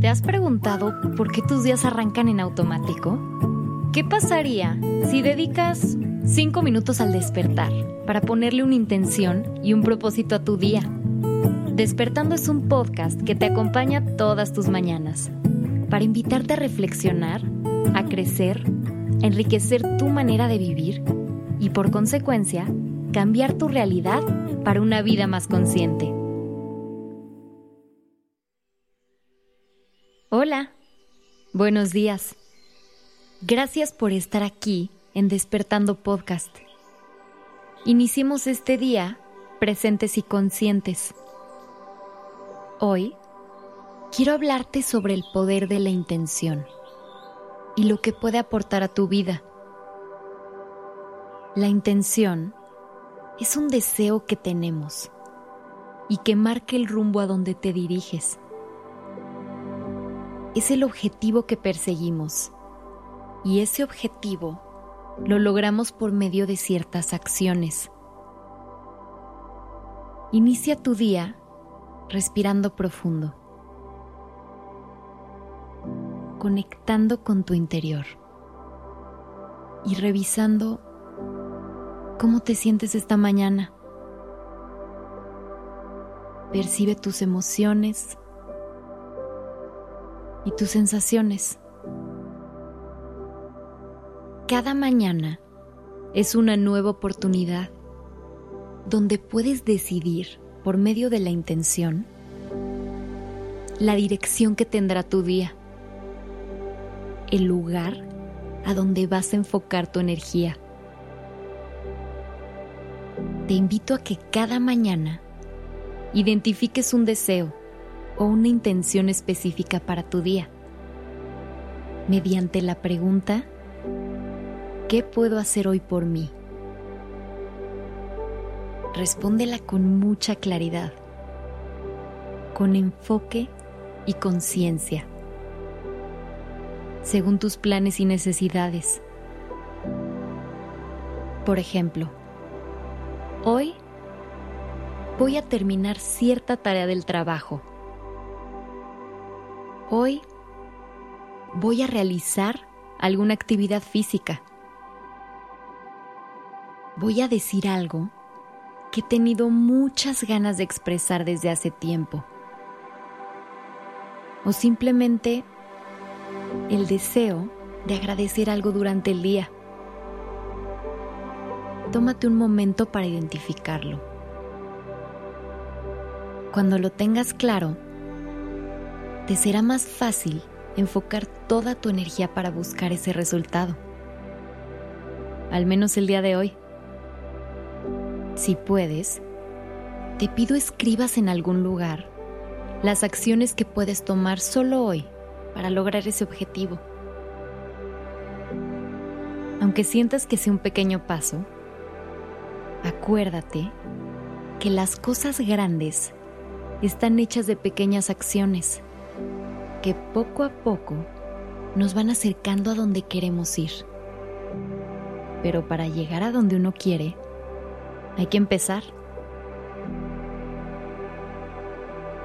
¿Te has preguntado por qué tus días arrancan en automático? ¿Qué pasaría si dedicas 5 minutos al despertar para ponerle una intención y un propósito a tu día? Despertando es un podcast que te acompaña todas tus mañanas para invitarte a reflexionar, a crecer, a enriquecer tu manera de vivir y por consecuencia cambiar tu realidad para una vida más consciente. Hola, buenos días. Gracias por estar aquí en Despertando Podcast. Iniciemos este día presentes y conscientes. Hoy quiero hablarte sobre el poder de la intención y lo que puede aportar a tu vida. La intención es un deseo que tenemos y que marca el rumbo a donde te diriges es el objetivo que perseguimos. Y ese objetivo lo logramos por medio de ciertas acciones. Inicia tu día respirando profundo, conectando con tu interior y revisando cómo te sientes esta mañana. Percibe tus emociones, y tus sensaciones. Cada mañana es una nueva oportunidad donde puedes decidir por medio de la intención la dirección que tendrá tu día, el lugar a donde vas a enfocar tu energía. Te invito a que cada mañana identifiques un deseo o una intención específica para tu día. Mediante la pregunta, ¿qué puedo hacer hoy por mí? Respóndela con mucha claridad, con enfoque y conciencia, según tus planes y necesidades. Por ejemplo, hoy voy a terminar cierta tarea del trabajo Hoy voy a realizar alguna actividad física. Voy a decir algo que he tenido muchas ganas de expresar desde hace tiempo. O simplemente el deseo de agradecer algo durante el día. Tómate un momento para identificarlo. Cuando lo tengas claro, te será más fácil enfocar toda tu energía para buscar ese resultado. Al menos el día de hoy. Si puedes, te pido escribas en algún lugar las acciones que puedes tomar solo hoy para lograr ese objetivo. Aunque sientas que sea un pequeño paso, acuérdate que las cosas grandes están hechas de pequeñas acciones que poco a poco nos van acercando a donde queremos ir. Pero para llegar a donde uno quiere, hay que empezar.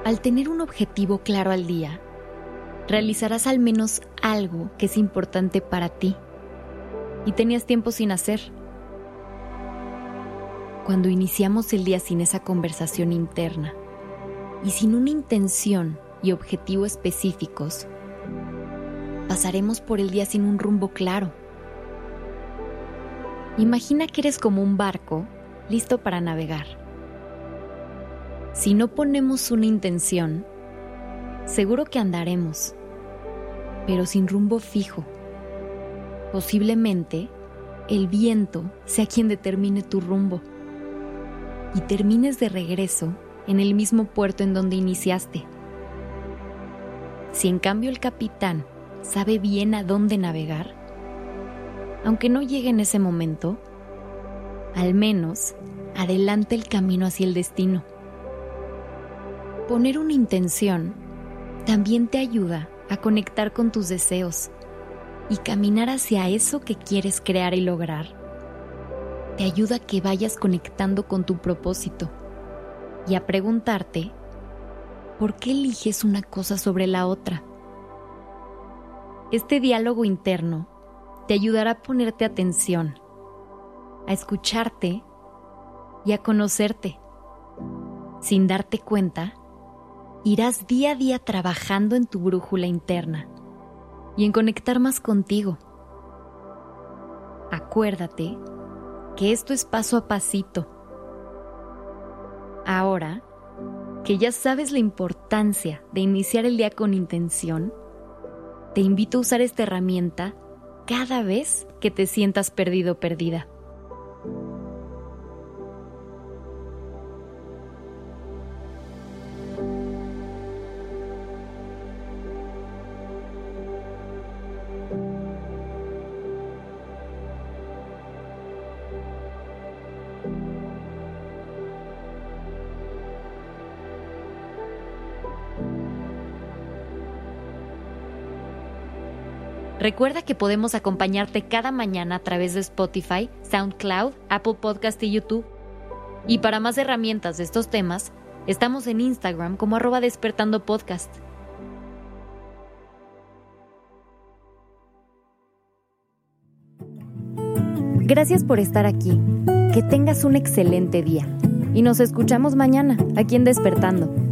Al tener un objetivo claro al día, realizarás al menos algo que es importante para ti y tenías tiempo sin hacer. Cuando iniciamos el día sin esa conversación interna y sin una intención y objetivo específicos, pasaremos por el día sin un rumbo claro. Imagina que eres como un barco listo para navegar. Si no ponemos una intención, seguro que andaremos, pero sin rumbo fijo. Posiblemente el viento sea quien determine tu rumbo y termines de regreso en el mismo puerto en donde iniciaste. Si en cambio el capitán sabe bien a dónde navegar, aunque no llegue en ese momento, al menos adelante el camino hacia el destino. Poner una intención también te ayuda a conectar con tus deseos y caminar hacia eso que quieres crear y lograr. Te ayuda a que vayas conectando con tu propósito y a preguntarte ¿por qué eliges una cosa sobre la otra? Este diálogo interno te ayudará a ponerte atención, a escucharte y a conocerte. Sin darte cuenta, irás día a día trabajando en tu brújula interna y en conectar más contigo. Acuérdate que esto es paso a pasito. Ahora que ya sabes la importancia de iniciar el día con intención, te invito a usar esta herramienta cada vez que te sientas perdido o perdida. Recuerda que podemos acompañarte cada mañana a través de Spotify, SoundCloud, Apple Podcast y YouTube. Y para más herramientas de estos temas, estamos en Instagram como arroba despertando podcast. Gracias por estar aquí. Que tengas un excelente día. Y nos escuchamos mañana, aquí en Despertando.